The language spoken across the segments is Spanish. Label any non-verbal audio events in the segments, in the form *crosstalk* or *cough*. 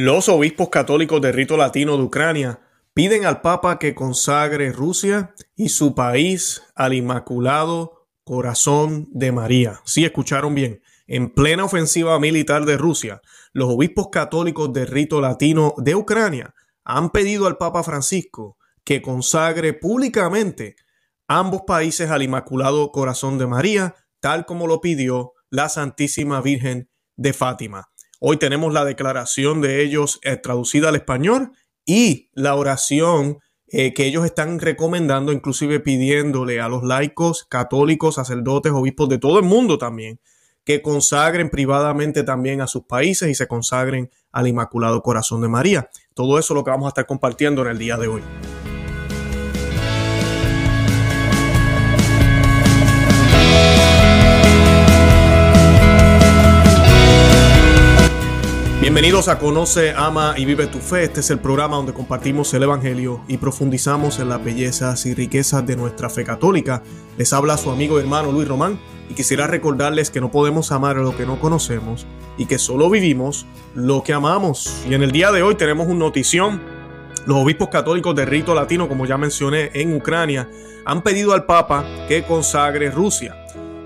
Los obispos católicos de rito latino de Ucrania piden al Papa que consagre Rusia y su país al Inmaculado Corazón de María. Sí, escucharon bien. En plena ofensiva militar de Rusia, los obispos católicos de rito latino de Ucrania han pedido al Papa Francisco que consagre públicamente ambos países al Inmaculado Corazón de María, tal como lo pidió la Santísima Virgen de Fátima. Hoy tenemos la declaración de ellos eh, traducida al español y la oración eh, que ellos están recomendando, inclusive pidiéndole a los laicos, católicos, sacerdotes, obispos de todo el mundo también, que consagren privadamente también a sus países y se consagren al Inmaculado Corazón de María. Todo eso es lo que vamos a estar compartiendo en el día de hoy. Bienvenidos a Conoce, Ama y Vive tu Fe. Este es el programa donde compartimos el Evangelio y profundizamos en las bellezas y riquezas de nuestra fe católica. Les habla su amigo y hermano Luis Román y quisiera recordarles que no podemos amar lo que no conocemos y que solo vivimos lo que amamos. Y en el día de hoy tenemos una notición. Los obispos católicos de rito latino, como ya mencioné, en Ucrania, han pedido al Papa que consagre Rusia.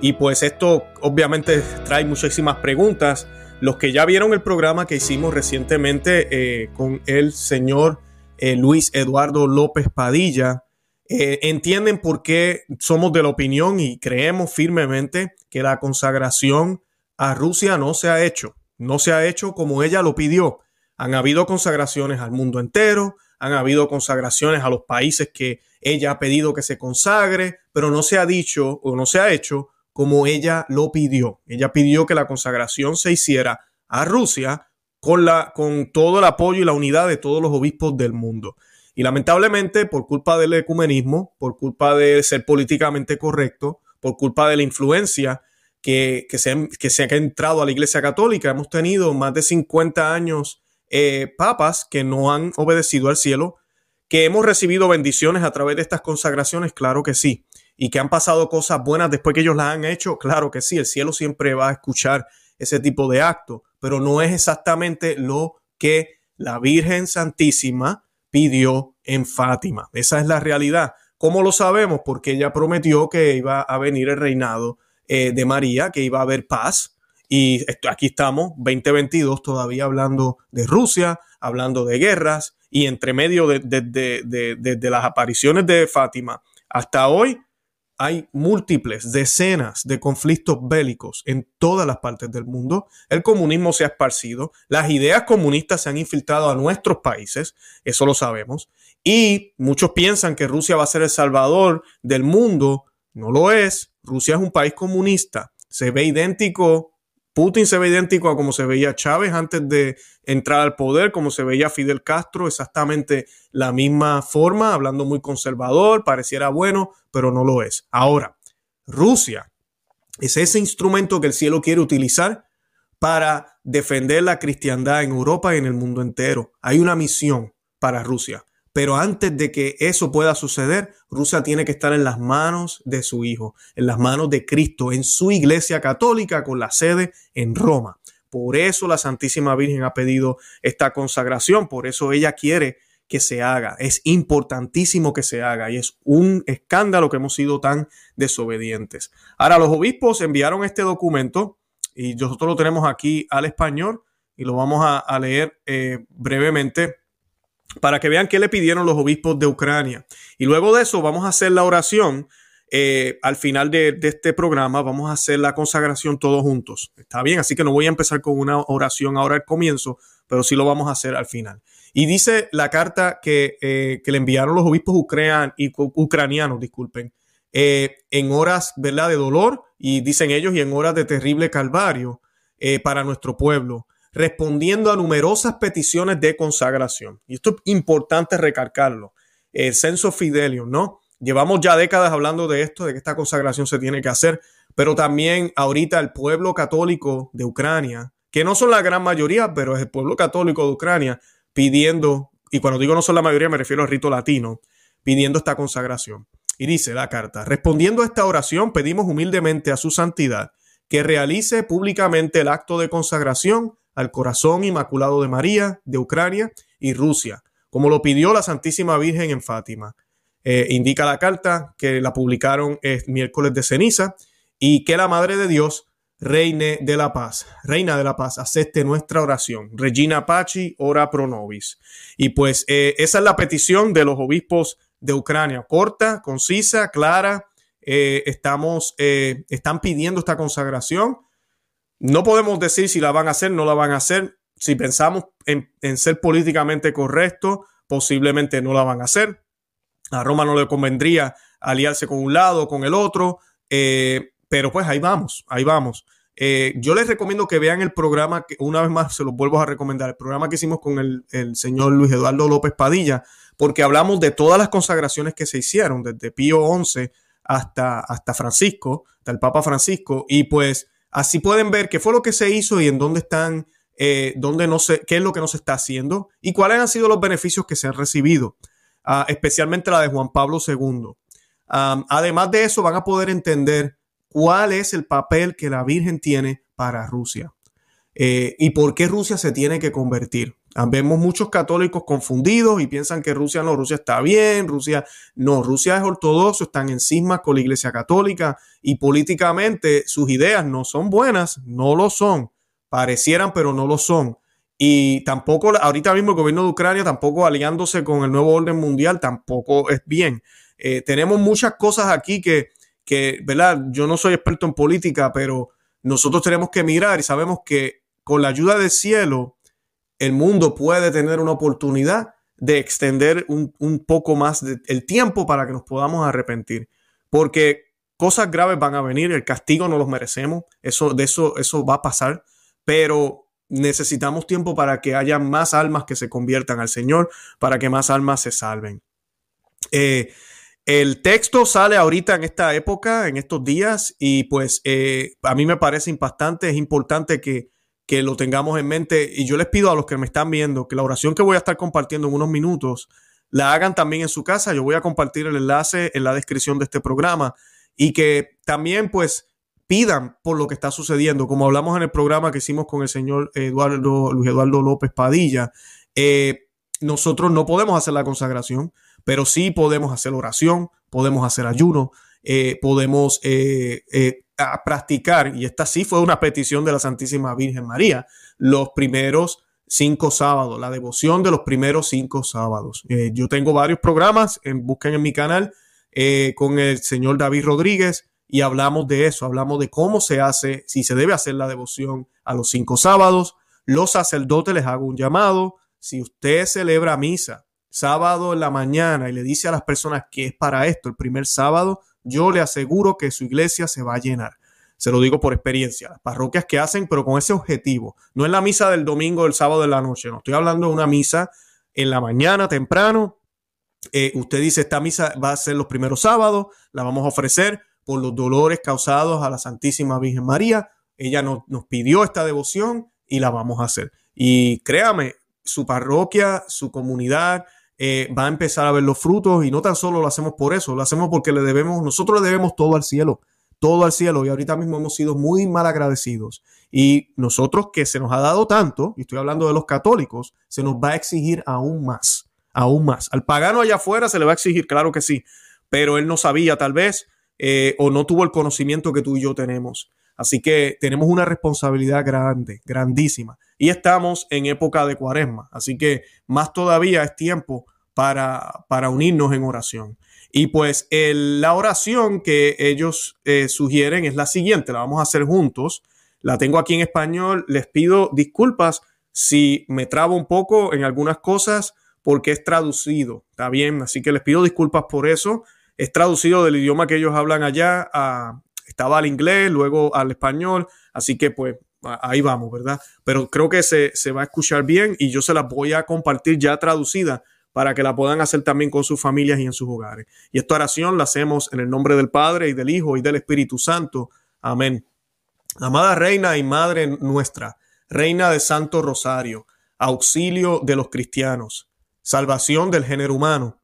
Y pues esto obviamente trae muchísimas preguntas los que ya vieron el programa que hicimos recientemente eh, con el señor eh, Luis Eduardo López Padilla, eh, entienden por qué somos de la opinión y creemos firmemente que la consagración a Rusia no se ha hecho, no se ha hecho como ella lo pidió. Han habido consagraciones al mundo entero, han habido consagraciones a los países que ella ha pedido que se consagre, pero no se ha dicho o no se ha hecho como ella lo pidió. Ella pidió que la consagración se hiciera a Rusia con, la, con todo el apoyo y la unidad de todos los obispos del mundo. Y lamentablemente, por culpa del ecumenismo, por culpa de ser políticamente correcto, por culpa de la influencia que, que, se, que se ha entrado a la Iglesia Católica, hemos tenido más de 50 años eh, papas que no han obedecido al cielo, que hemos recibido bendiciones a través de estas consagraciones, claro que sí y que han pasado cosas buenas después que ellos las han hecho, claro que sí, el cielo siempre va a escuchar ese tipo de acto, pero no es exactamente lo que la Virgen Santísima pidió en Fátima. Esa es la realidad. ¿Cómo lo sabemos? Porque ella prometió que iba a venir el reinado eh, de María, que iba a haber paz. Y aquí estamos, 2022, todavía hablando de Rusia, hablando de guerras, y entre medio de, de las apariciones de Fátima hasta hoy, hay múltiples, decenas de conflictos bélicos en todas las partes del mundo. El comunismo se ha esparcido, las ideas comunistas se han infiltrado a nuestros países, eso lo sabemos, y muchos piensan que Rusia va a ser el salvador del mundo. No lo es. Rusia es un país comunista, se ve idéntico Putin se ve idéntico a como se veía Chávez antes de entrar al poder, como se veía Fidel Castro, exactamente la misma forma, hablando muy conservador, pareciera bueno, pero no lo es. Ahora, Rusia es ese instrumento que el cielo quiere utilizar para defender la cristiandad en Europa y en el mundo entero. Hay una misión para Rusia. Pero antes de que eso pueda suceder, Rusia tiene que estar en las manos de su Hijo, en las manos de Cristo, en su iglesia católica con la sede en Roma. Por eso la Santísima Virgen ha pedido esta consagración, por eso ella quiere que se haga. Es importantísimo que se haga y es un escándalo que hemos sido tan desobedientes. Ahora, los obispos enviaron este documento y nosotros lo tenemos aquí al español y lo vamos a, leer eh, brevemente para que vean qué le pidieron los obispos de Ucrania. Y luego de eso vamos a hacer la oración. Eh, al final de, este programa vamos a hacer la consagración todos juntos. Está bien, así que no voy a empezar con una oración ahora al comienzo, pero sí lo vamos a hacer al final. Y dice la carta que, eh, le enviaron los obispos y ucranianos, disculpen, eh, en horas de dolor, y dicen ellos, y en horas de terrible calvario para nuestro pueblo respondiendo a numerosas peticiones de consagración. Y esto es importante recalcarlo. El censo Fidelio, ¿no? Llevamos ya décadas hablando de esto, de que esta consagración se tiene que hacer, pero también ahorita el pueblo católico de Ucrania, que no son la gran mayoría, pero es el pueblo católico de Ucrania pidiendo, y cuando digo no son la mayoría me refiero al rito latino, pidiendo esta consagración. Y dice la carta, respondiendo a esta oración pedimos humildemente a su santidad que realice públicamente el acto de consagración al corazón inmaculado de María de Ucrania y Rusia, como lo pidió la Santísima Virgen en Fátima. Eh, indica la carta que la publicaron miércoles de ceniza y que la Madre de Dios reine de la paz, reina de la paz, acepte nuestra oración. Regina Paci, ora pro nobis. Y pues eh, esa es la petición de los obispos de Ucrania, corta, concisa, clara. Eh, estamos, están pidiendo esta consagración. No podemos decir si la van a hacer, no la van a hacer. Si pensamos en, ser políticamente correcto, posiblemente no la van a hacer. A Roma no le convendría aliarse con un lado o con el otro. Pero pues ahí vamos, ahí vamos. Eh, yo les recomiendo que vean el programa, que una vez más se los vuelvo a recomendar, el programa que hicimos con el, señor Luis Eduardo López Padilla, porque hablamos de todas las consagraciones que se hicieron, desde Pío XI hasta, hasta Francisco, hasta el Papa Francisco, y pues así pueden ver qué fue lo que se hizo y en dónde están, eh, dónde no se, qué es lo que no se está haciendo y cuáles han sido los beneficios que se han recibido, ah, especialmente la de Juan Pablo II. además de eso, van a poder entender cuál es el papel que la Virgen tiene para Rusia eh, y por qué Rusia se tiene que convertir. Ah, vemos muchos católicos confundidos y piensan que Rusia no, Rusia está bien, Rusia no, Rusia es ortodoxo, están en cismas con la Iglesia Católica y políticamente sus ideas no son buenas, no lo son, parecieran pero no lo son. Y tampoco, ahorita mismo el gobierno de Ucrania, tampoco aliándose con el nuevo orden mundial, tampoco es bien. Eh, tenemos muchas cosas aquí que, que, ¿verdad? Yo no soy experto en política, pero nosotros tenemos que mirar y sabemos que con la ayuda del cielo, el mundo puede tener una oportunidad de extender un, poco más el tiempo para que nos podamos arrepentir. Porque cosas graves van a venir, el castigo no los merecemos, eso, de eso, eso va a pasar, pero necesitamos tiempo para que haya más almas que se conviertan al Señor, para que más almas se salven. Eh, el texto sale ahorita en esta época, en estos días, y pues eh, a mí me parece impactante, es importante que, que, lo tengamos en mente. Y yo les pido a los que me están viendo que la oración que voy a estar compartiendo en unos minutos la hagan también en su casa. Yo voy a compartir el enlace en la descripción de este programa y que también pues pidan por lo que está sucediendo, como hablamos en el programa que hicimos con el señor Eduardo, Luis Eduardo López Padilla. Eh, nosotros no podemos hacer la consagración pero sí podemos hacer oración, podemos hacer ayuno, eh, podemos eh, eh, practicar, y esta sí fue una petición de la Santísima Virgen María, los primeros cinco sábados, la devoción de los primeros cinco sábados. yo tengo varios programas, en, busquen en mi canal con el señor David Rodríguez y hablamos de eso, hablamos de cómo se hace, si se debe hacer la devoción a los cinco sábados. Los sacerdotes les hago un llamado, si usted celebra misa sábado en la mañana y le dice a las personas que es para esto el primer sábado, yo le aseguro que su iglesia se va a llenar. Se lo digo por experiencia. Las parroquias que hacen, pero con ese objetivo. No es la misa del domingo, del sábado de la noche. No estoy hablando de una misa en la mañana temprano. Eh, usted dice, esta misa va a ser los primeros sábados, la vamos a ofrecer por los dolores causados a la Santísima Virgen María. Ella nos, nos pidió esta devoción y la vamos a hacer. Y créame, su parroquia, su comunidad, eh, va a empezar a ver los frutos y no tan solo lo hacemos por eso, lo hacemos porque le debemos, nosotros le debemos todo al cielo, todo al cielo y ahorita mismo hemos sido muy mal agradecidos y nosotros que se nos ha dado tanto, y estoy hablando de los católicos, se nos va a exigir aún más, aún más. Al pagano allá afuera se le va a exigir, claro que sí, pero él no sabía tal vez eh, o no tuvo el conocimiento que tú y yo tenemos. Así que tenemos una responsabilidad grande, grandísima. Y estamos en época de cuaresma. Así que más todavía es tiempo para, para unirnos en oración. Y pues la oración que ellos eh, sugieren es la siguiente, la vamos a hacer juntos. La tengo aquí en español. Les pido disculpas si me trabo un poco en algunas cosas porque es traducido. Está bien, así que les pido disculpas por eso. Es traducido del idioma que ellos hablan allá. A, estaba al inglés, luego al español. Así que pues ahí vamos, ¿verdad? Pero creo que se, se va a escuchar bien y yo se las voy a compartir ya traducida para que la puedan hacer también con sus familias y en sus hogares. Y esta oración la hacemos en el nombre del Padre y del Hijo y del Espíritu Santo. Amén. Amada Reina y Madre nuestra, Reina de Santo Rosario, auxilio de los cristianos, salvación del género humano,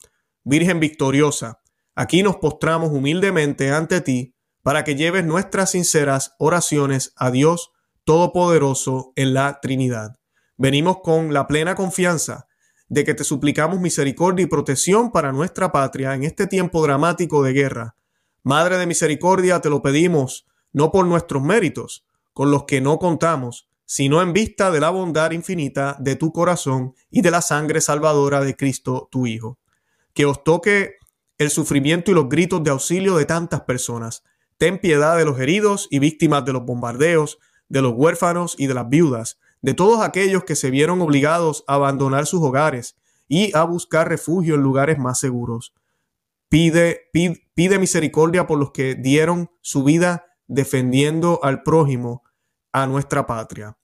Virgen victoriosa, aquí nos postramos humildemente ante ti para que lleves nuestras sinceras oraciones a Dios Todopoderoso en la Trinidad. Venimos con la plena confianza de que te suplicamos misericordia y protección para nuestra patria en este tiempo dramático de guerra. Madre de misericordia, te lo pedimos, no por nuestros méritos, con los que no contamos, sino en vista de la bondad infinita de tu corazón y de la sangre salvadora de Cristo tu Hijo. Que os toque el sufrimiento y los gritos de auxilio de tantas personas. Ten piedad de los heridos y víctimas de los bombardeos, de los huérfanos y de las viudas, de todos aquellos que se vieron obligados a abandonar sus hogares y a buscar refugio en lugares más seguros. Pide, pide, misericordia por los que dieron su vida defendiendo al prójimo, a nuestra patria.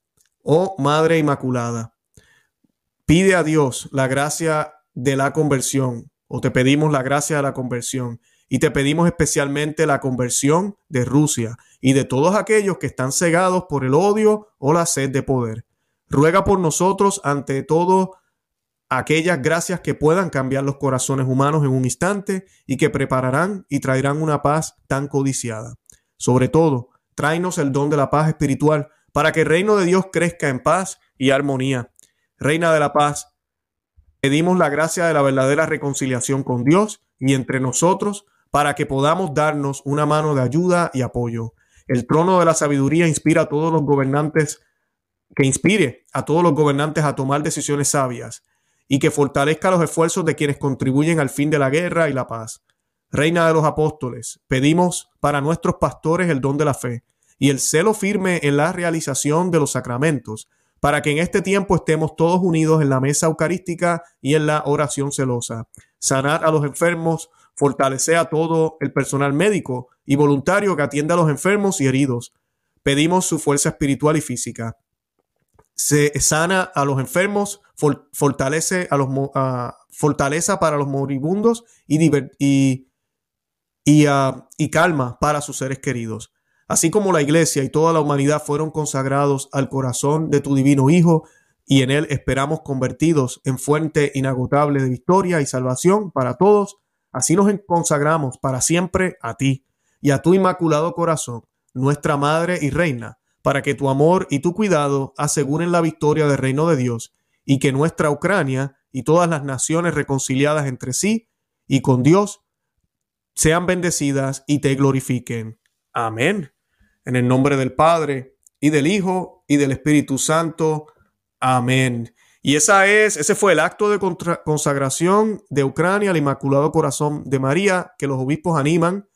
Oh Madre Inmaculada, pide a Dios la gracia de la conversión, o te pedimos la gracia de la conversión, y te pedimos especialmente la conversión de Rusia y de todos aquellos que están cegados por el odio o la sed de poder. Ruega por nosotros ante todo aquellas gracias que puedan cambiar los corazones humanos en un instante y que prepararán y traerán una paz tan codiciada. Sobre todo, tráenos el don de la paz espiritual para que el reino de Dios crezca en paz y armonía. Reina de la paz, pedimos la gracia de la verdadera reconciliación con Dios y entre nosotros para que podamos darnos una mano de ayuda y apoyo. El trono de la sabiduría inspira a todos los gobernantes, que inspire a todos los gobernantes a tomar decisiones sabias y que fortalezca los esfuerzos de quienes contribuyen al fin de la guerra y la paz. Reina de los apóstoles, pedimos para nuestros pastores el don de la fe y el celo firme en la realización de los sacramentos, para que en este tiempo estemos todos unidos en la mesa eucarística y en la oración celosa. Sanar a los enfermos, fortalece a todo el personal médico y voluntario que atiende a los enfermos y heridos. Pedimos su fuerza espiritual y física. Se sana a los enfermos, fortalece a los fortaleza para los moribundos y, y, y, y calma para sus seres queridos. Así como la iglesia y toda la humanidad fueron consagrados al corazón de tu divino Hijo, y en él esperamos convertidos en fuente inagotable de victoria y salvación para todos, Así nos consagramos para siempre a ti y a tu inmaculado corazón, nuestra Madre y Reina, para que tu amor y tu cuidado aseguren la victoria del reino de Dios y que nuestra Ucrania y todas las naciones reconciliadas entre sí y con Dios sean bendecidas y te glorifiquen. Amén. En el nombre del Padre y del Hijo y del Espíritu Santo. Amén. Y esa es, ese fue el acto de consagración de Ucrania al Inmaculado Corazón de María, que los obispos animan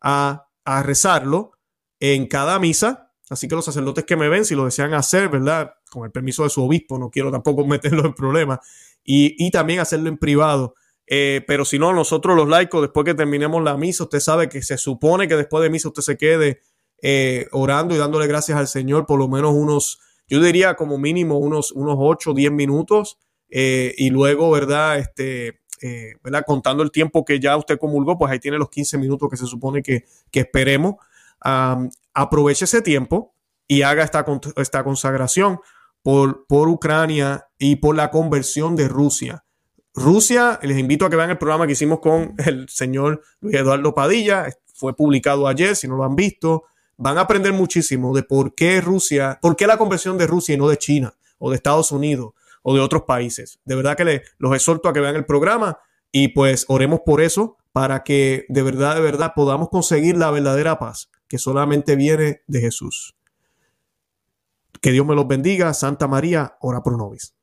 a, a rezarlo en cada misa. Así que los sacerdotes que me ven, si lo desean hacer, ¿verdad? Con el permiso de su obispo, no quiero tampoco *laughs* meterlo en problemas. Y, y también hacerlo en privado. Eh, pero si no, nosotros los laicos, después que terminemos la misa, usted sabe que se supone que después de misa usted se quede eh, orando y dándole gracias al Señor por lo menos unos yo diría como mínimo unos, unos 8 o 10 minutos eh, y luego, ¿verdad? Este, eh, ¿verdad? Contando el tiempo que ya usted comulgó, pues ahí tiene los 15 minutos que se supone que, esperemos. aproveche ese tiempo y haga esta, esta consagración por, por Ucrania y por la conversión de Rusia. Rusia, les invito a que vean el programa que hicimos con el señor Luis Eduardo Padilla, fue publicado ayer, si no lo han visto, van a aprender muchísimo de por qué Rusia, por qué la conversión de Rusia y no de China o de Estados Unidos o de otros países. De verdad que los exhorto a que vean el programa y pues oremos por eso para que de verdad, de verdad podamos conseguir la verdadera paz que solamente viene de Jesús. Que Dios me los bendiga. Santa María, ora pro nobis.